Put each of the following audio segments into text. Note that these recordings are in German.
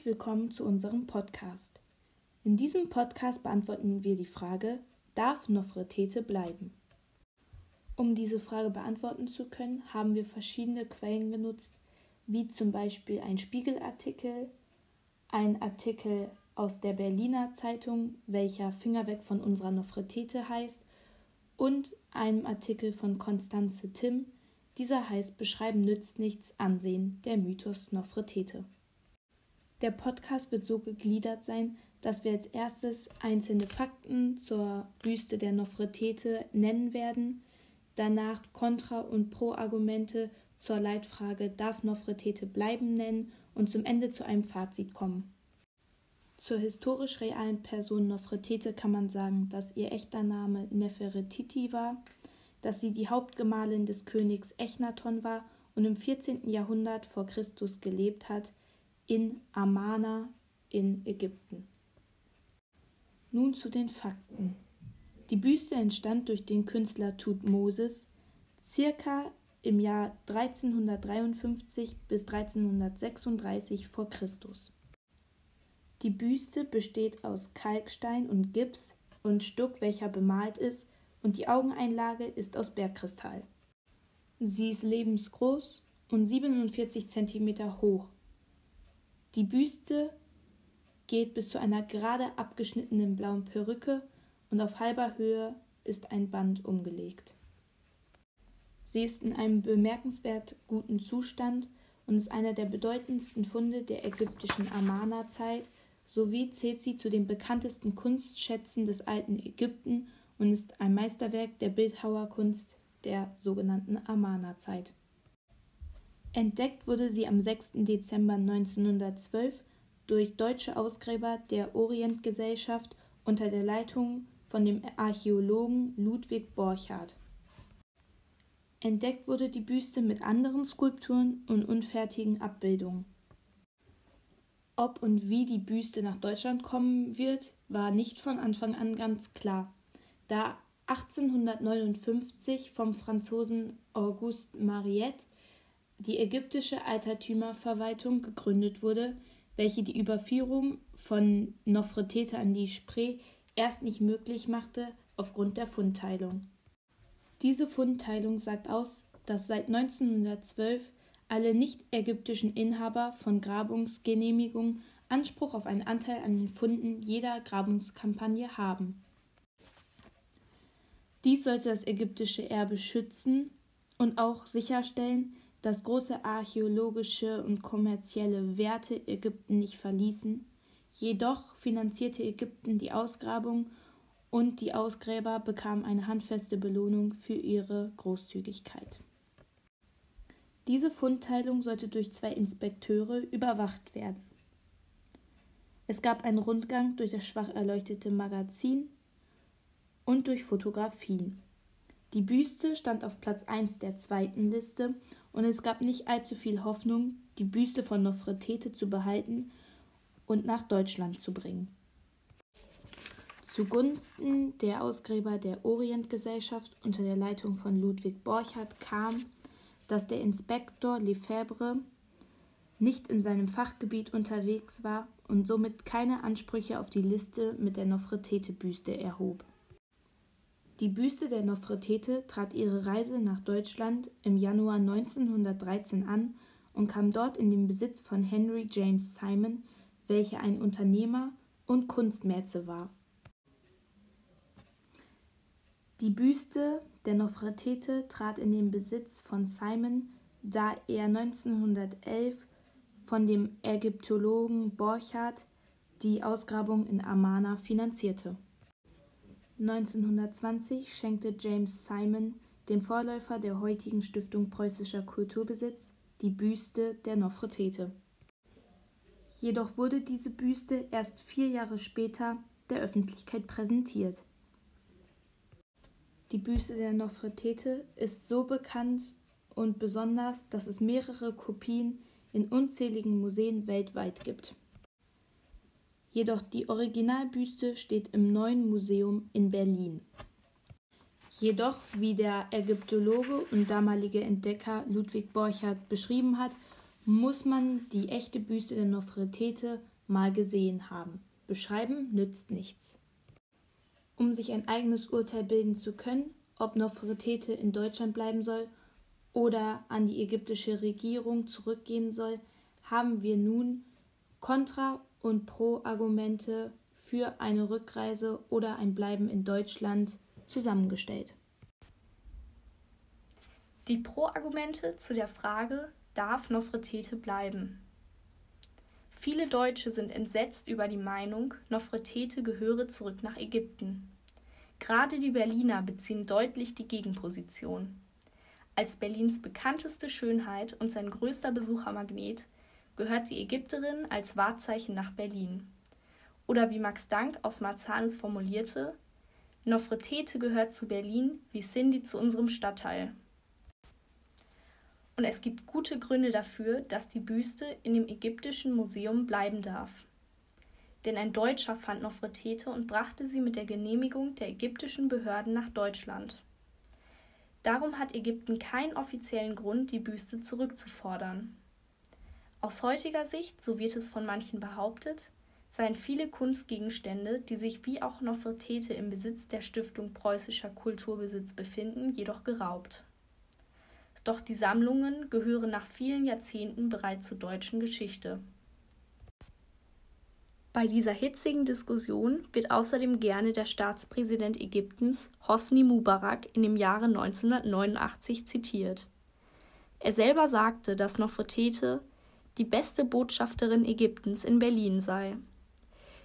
Herzlich willkommen zu unserem Podcast. In diesem Podcast beantworten wir die Frage, darf Nofretete bleiben? Um diese Frage beantworten zu können, haben wir verschiedene Quellen genutzt, wie zum Beispiel ein Spiegelartikel, ein Artikel aus der Berliner Zeitung, welcher Finger weg von unserer Nofretete heißt, und einem Artikel von Konstanze Timm, dieser heißt Beschreiben nützt nichts, Ansehen, der Mythos Nofretete. Der Podcast wird so gegliedert sein, dass wir als erstes einzelne Fakten zur Büste der Nofretete nennen werden, danach Kontra- und Pro-Argumente zur Leitfrage Darf Nofretete bleiben nennen und zum Ende zu einem Fazit kommen. Zur historisch realen Person Nofretete kann man sagen, dass ihr echter Name Neferetiti war, dass sie die Hauptgemahlin des Königs Echnaton war und im 14. Jahrhundert vor Christus gelebt hat, in Amana in Ägypten. Nun zu den Fakten. Die Büste entstand durch den Künstler Tutmosis circa im Jahr 1353 bis 1336 vor Christus. Die Büste besteht aus Kalkstein und Gips und Stuck, welcher bemalt ist, und die Augeneinlage ist aus Bergkristall. Sie ist lebensgroß und 47 cm hoch die Büste geht bis zu einer gerade abgeschnittenen blauen Perücke und auf halber Höhe ist ein Band umgelegt. Sie ist in einem bemerkenswert guten Zustand und ist einer der bedeutendsten Funde der ägyptischen Amana-Zeit sowie zählt sie zu den bekanntesten Kunstschätzen des alten Ägypten und ist ein Meisterwerk der Bildhauerkunst der sogenannten Amana-Zeit. Entdeckt wurde sie am 6. Dezember 1912 durch deutsche Ausgräber der Orientgesellschaft unter der Leitung von dem Archäologen Ludwig Borchardt. Entdeckt wurde die Büste mit anderen Skulpturen und unfertigen Abbildungen. Ob und wie die Büste nach Deutschland kommen wird, war nicht von Anfang an ganz klar, da 1859 vom Franzosen Auguste Mariette die ägyptische Altertümerverwaltung gegründet wurde, welche die Überführung von Nofretete an die Spree erst nicht möglich machte aufgrund der Fundteilung. Diese Fundteilung sagt aus, dass seit 1912 alle nicht-ägyptischen Inhaber von Grabungsgenehmigungen Anspruch auf einen Anteil an den Funden jeder Grabungskampagne haben. Dies sollte das ägyptische Erbe schützen und auch sicherstellen, dass große archäologische und kommerzielle Werte Ägypten nicht verließen, jedoch finanzierte Ägypten die Ausgrabung und die Ausgräber bekamen eine handfeste Belohnung für ihre Großzügigkeit. Diese Fundteilung sollte durch zwei Inspekteure überwacht werden. Es gab einen Rundgang durch das schwach erleuchtete Magazin und durch Fotografien. Die Büste stand auf Platz 1 der zweiten Liste und es gab nicht allzu viel Hoffnung, die Büste von Nofretete zu behalten und nach Deutschland zu bringen. Zugunsten der Ausgräber der Orientgesellschaft unter der Leitung von Ludwig Borchardt kam, dass der Inspektor Lefebvre nicht in seinem Fachgebiet unterwegs war und somit keine Ansprüche auf die Liste mit der Nofretete-Büste erhob. Die Büste der Nofretete trat ihre Reise nach Deutschland im Januar 1913 an und kam dort in den Besitz von Henry James Simon, welcher ein Unternehmer und Kunstmäze war. Die Büste der Nofretete trat in den Besitz von Simon, da er 1911 von dem Ägyptologen Borchardt die Ausgrabung in Amana finanzierte. 1920 schenkte James Simon, dem Vorläufer der heutigen Stiftung Preußischer Kulturbesitz, die Büste der Nofretete. Jedoch wurde diese Büste erst vier Jahre später der Öffentlichkeit präsentiert. Die Büste der Nofretete ist so bekannt und besonders, dass es mehrere Kopien in unzähligen Museen weltweit gibt. Jedoch die Originalbüste steht im Neuen Museum in Berlin. Jedoch, wie der Ägyptologe und damalige Entdecker Ludwig Borchardt beschrieben hat, muss man die echte Büste der Nofretete mal gesehen haben. Beschreiben nützt nichts. Um sich ein eigenes Urteil bilden zu können, ob Nofretete in Deutschland bleiben soll oder an die ägyptische Regierung zurückgehen soll, haben wir nun Kontra- und Pro-Argumente für eine Rückreise oder ein Bleiben in Deutschland zusammengestellt. Die Pro-Argumente zu der Frage, darf Nofretete bleiben? Viele Deutsche sind entsetzt über die Meinung, Nofretete gehöre zurück nach Ägypten. Gerade die Berliner beziehen deutlich die Gegenposition. Als Berlins bekannteste Schönheit und sein größter Besuchermagnet gehört die Ägypterin als Wahrzeichen nach Berlin. Oder wie Max Dank aus Marzanes formulierte, Nofretete gehört zu Berlin wie Cindy zu unserem Stadtteil. Und es gibt gute Gründe dafür, dass die Büste in dem ägyptischen Museum bleiben darf. Denn ein Deutscher fand Nofretete und brachte sie mit der Genehmigung der ägyptischen Behörden nach Deutschland. Darum hat Ägypten keinen offiziellen Grund, die Büste zurückzufordern. Aus heutiger Sicht, so wird es von manchen behauptet, seien viele Kunstgegenstände, die sich wie auch Nofretete im Besitz der Stiftung Preußischer Kulturbesitz befinden, jedoch geraubt. Doch die Sammlungen gehören nach vielen Jahrzehnten bereits zur deutschen Geschichte. Bei dieser hitzigen Diskussion wird außerdem gerne der Staatspräsident Ägyptens Hosni Mubarak in dem Jahre 1989 zitiert. Er selber sagte, dass Nofretete die beste Botschafterin Ägyptens in Berlin sei.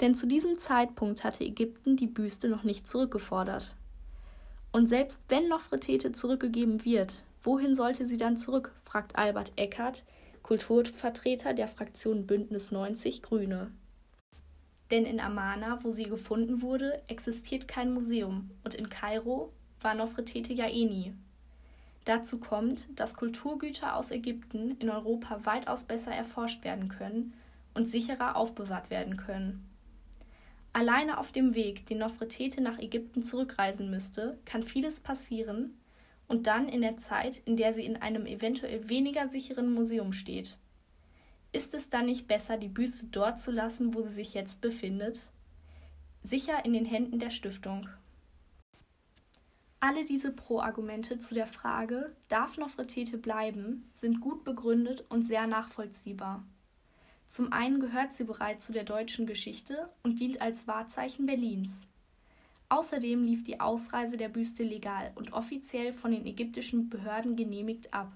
Denn zu diesem Zeitpunkt hatte Ägypten die Büste noch nicht zurückgefordert. Und selbst wenn Nofretete zurückgegeben wird, wohin sollte sie dann zurück? fragt Albert Eckert, Kulturvertreter der Fraktion Bündnis 90 Grüne. Denn in Amana, wo sie gefunden wurde, existiert kein Museum und in Kairo war Nofretete ja eh nie. Dazu kommt, dass Kulturgüter aus Ägypten in Europa weitaus besser erforscht werden können und sicherer aufbewahrt werden können. Alleine auf dem Weg, den Nofretete nach Ägypten zurückreisen müsste, kann vieles passieren und dann in der Zeit, in der sie in einem eventuell weniger sicheren Museum steht. Ist es dann nicht besser, die Büste dort zu lassen, wo sie sich jetzt befindet? Sicher in den Händen der Stiftung. Alle diese Pro-Argumente zu der Frage, darf Nofretete bleiben, sind gut begründet und sehr nachvollziehbar. Zum einen gehört sie bereits zu der deutschen Geschichte und dient als Wahrzeichen Berlins. Außerdem lief die Ausreise der Büste legal und offiziell von den ägyptischen Behörden genehmigt ab.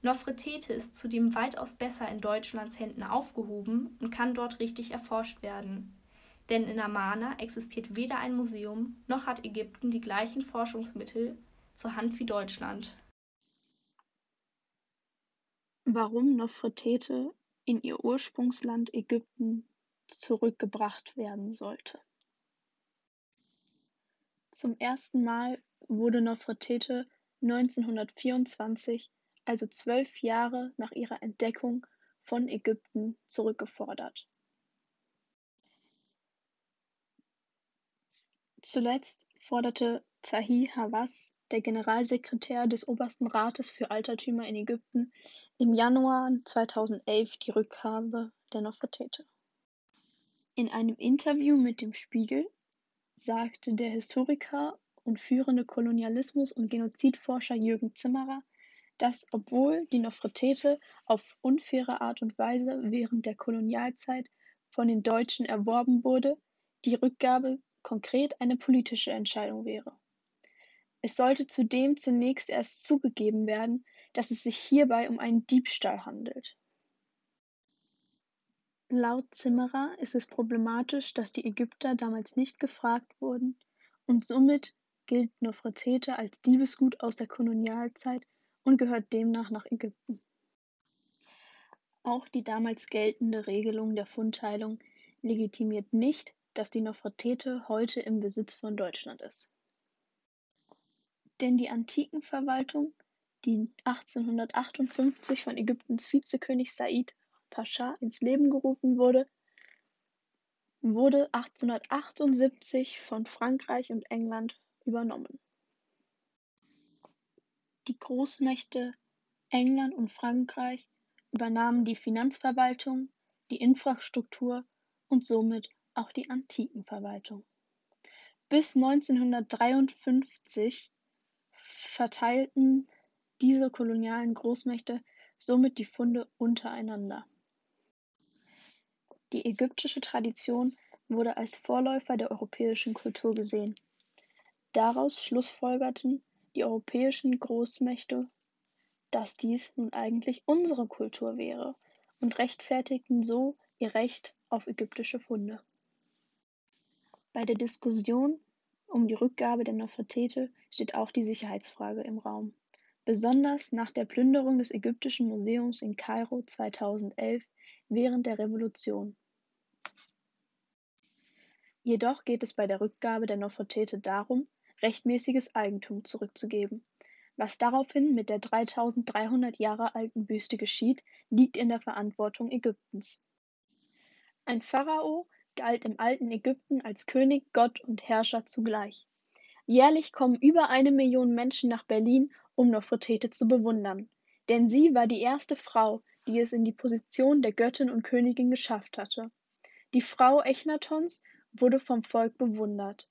Nofretete ist zudem weitaus besser in Deutschlands Händen aufgehoben und kann dort richtig erforscht werden. Denn in Amana existiert weder ein Museum, noch hat Ägypten die gleichen Forschungsmittel zur Hand wie Deutschland. Warum Nofretete in ihr Ursprungsland Ägypten zurückgebracht werden sollte. Zum ersten Mal wurde Nofretete 1924 also zwölf Jahre nach ihrer Entdeckung von Ägypten zurückgefordert. Zuletzt forderte Zahi Hawass, der Generalsekretär des Obersten Rates für Altertümer in Ägypten, im Januar 2011 die Rückgabe der Nofretete. In einem Interview mit dem Spiegel sagte der Historiker und führende Kolonialismus- und Genozidforscher Jürgen Zimmerer, dass, obwohl die Nofretete auf unfaire Art und Weise während der Kolonialzeit von den Deutschen erworben wurde, die Rückgabe konkret eine politische Entscheidung wäre. Es sollte zudem zunächst erst zugegeben werden, dass es sich hierbei um einen Diebstahl handelt. Laut Zimmerer ist es problematisch, dass die Ägypter damals nicht gefragt wurden und somit gilt Nofretete als Diebesgut aus der Kolonialzeit und gehört demnach nach Ägypten. Auch die damals geltende Regelung der Fundteilung legitimiert nicht, dass die Nofretete heute im Besitz von Deutschland ist. Denn die Antikenverwaltung, die 1858 von Ägyptens Vizekönig Said Pascha ins Leben gerufen wurde, wurde 1878 von Frankreich und England übernommen. Die Großmächte England und Frankreich übernahmen die Finanzverwaltung, die Infrastruktur und somit auch die Antikenverwaltung. Bis 1953 verteilten diese kolonialen Großmächte somit die Funde untereinander. Die ägyptische Tradition wurde als Vorläufer der europäischen Kultur gesehen. Daraus schlussfolgerten die europäischen Großmächte, dass dies nun eigentlich unsere Kultur wäre und rechtfertigten so ihr Recht auf ägyptische Funde. Bei der Diskussion um die Rückgabe der Nofretete steht auch die Sicherheitsfrage im Raum. Besonders nach der Plünderung des Ägyptischen Museums in Kairo 2011 während der Revolution. Jedoch geht es bei der Rückgabe der Nofretete darum, rechtmäßiges Eigentum zurückzugeben. Was daraufhin mit der 3300 Jahre alten Büste geschieht, liegt in der Verantwortung Ägyptens. Ein Pharao galt im alten Ägypten als König, Gott und Herrscher zugleich. Jährlich kommen über eine Million Menschen nach Berlin, um Nofretete zu bewundern, denn sie war die erste Frau, die es in die Position der Göttin und Königin geschafft hatte. Die Frau Echnatons wurde vom Volk bewundert.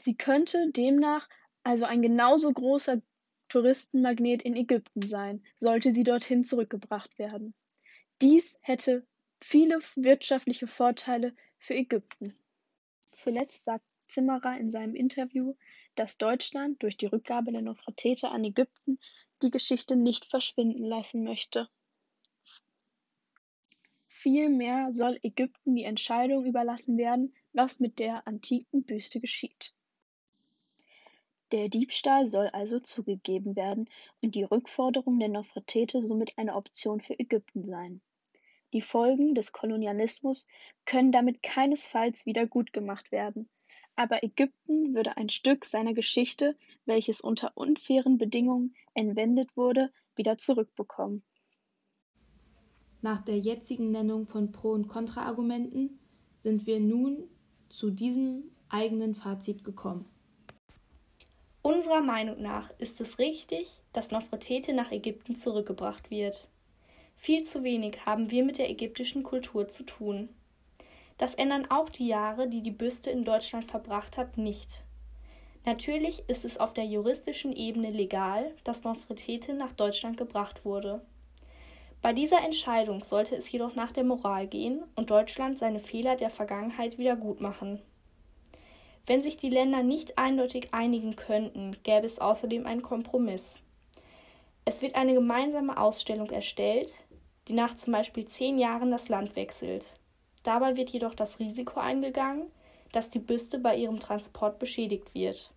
Sie könnte demnach also ein genauso großer Touristenmagnet in Ägypten sein, sollte sie dorthin zurückgebracht werden. Dies hätte viele wirtschaftliche Vorteile für Ägypten. Zuletzt sagt Zimmerer in seinem Interview, dass Deutschland durch die Rückgabe der Nofretete an Ägypten die Geschichte nicht verschwinden lassen möchte. Vielmehr soll Ägypten die Entscheidung überlassen werden, was mit der antiken Büste geschieht. Der Diebstahl soll also zugegeben werden und die Rückforderung der Nofretete somit eine Option für Ägypten sein. Die Folgen des Kolonialismus können damit keinesfalls wieder gutgemacht werden, aber Ägypten würde ein Stück seiner Geschichte, welches unter unfairen Bedingungen entwendet wurde, wieder zurückbekommen. Nach der jetzigen Nennung von Pro- und Kontraargumenten sind wir nun zu diesem eigenen Fazit gekommen. Unserer Meinung nach ist es richtig, dass Nofretete nach Ägypten zurückgebracht wird. Viel zu wenig haben wir mit der ägyptischen Kultur zu tun. Das ändern auch die Jahre, die die Büste in Deutschland verbracht hat, nicht. Natürlich ist es auf der juristischen Ebene legal, dass Nofretete nach Deutschland gebracht wurde. Bei dieser Entscheidung sollte es jedoch nach der Moral gehen und Deutschland seine Fehler der Vergangenheit wieder gut machen. Wenn sich die Länder nicht eindeutig einigen könnten, gäbe es außerdem einen Kompromiss. Es wird eine gemeinsame Ausstellung erstellt, die nach zum Beispiel zehn Jahren das Land wechselt. Dabei wird jedoch das Risiko eingegangen, dass die Büste bei ihrem Transport beschädigt wird.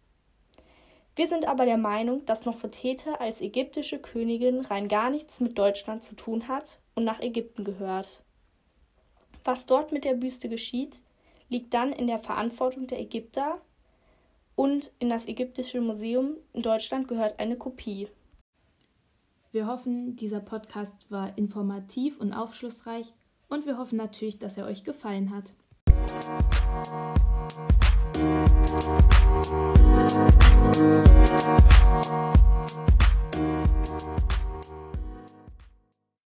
Wir sind aber der Meinung, dass Nofretete als ägyptische Königin rein gar nichts mit Deutschland zu tun hat und nach Ägypten gehört. Was dort mit der Büste geschieht, liegt dann in der Verantwortung der Ägypter und in das Ägyptische Museum in Deutschland gehört eine Kopie. Wir hoffen, dieser Podcast war informativ und aufschlussreich und wir hoffen natürlich, dass er euch gefallen hat. Musik